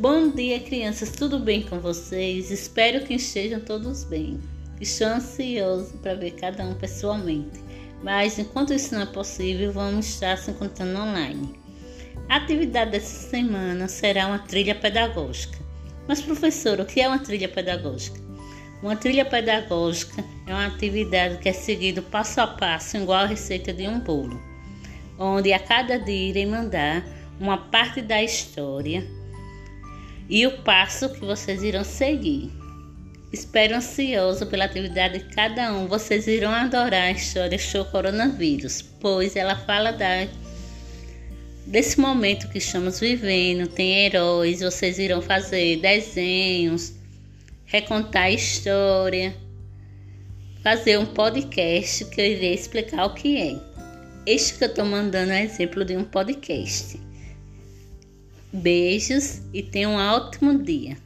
Bom dia, crianças. Tudo bem com vocês? Espero que estejam todos bem. Estou ansioso para ver cada um pessoalmente, mas enquanto isso não é possível, vamos estar se encontrando online. A atividade dessa semana será uma trilha pedagógica. Mas, professor, o que é uma trilha pedagógica? Uma trilha pedagógica é uma atividade que é seguida passo a passo, igual a receita de um bolo, onde a cada dia irei mandar uma parte da história e o passo que vocês irão seguir. Espero ansioso pela atividade de cada um. Vocês irão adorar a história Show Coronavírus, pois ela fala da, desse momento que estamos vivendo. Tem heróis, vocês irão fazer desenhos, recontar a história, fazer um podcast que eu irei explicar o que é. Este que eu estou mandando é exemplo de um podcast. Beijos e tenha um ótimo dia.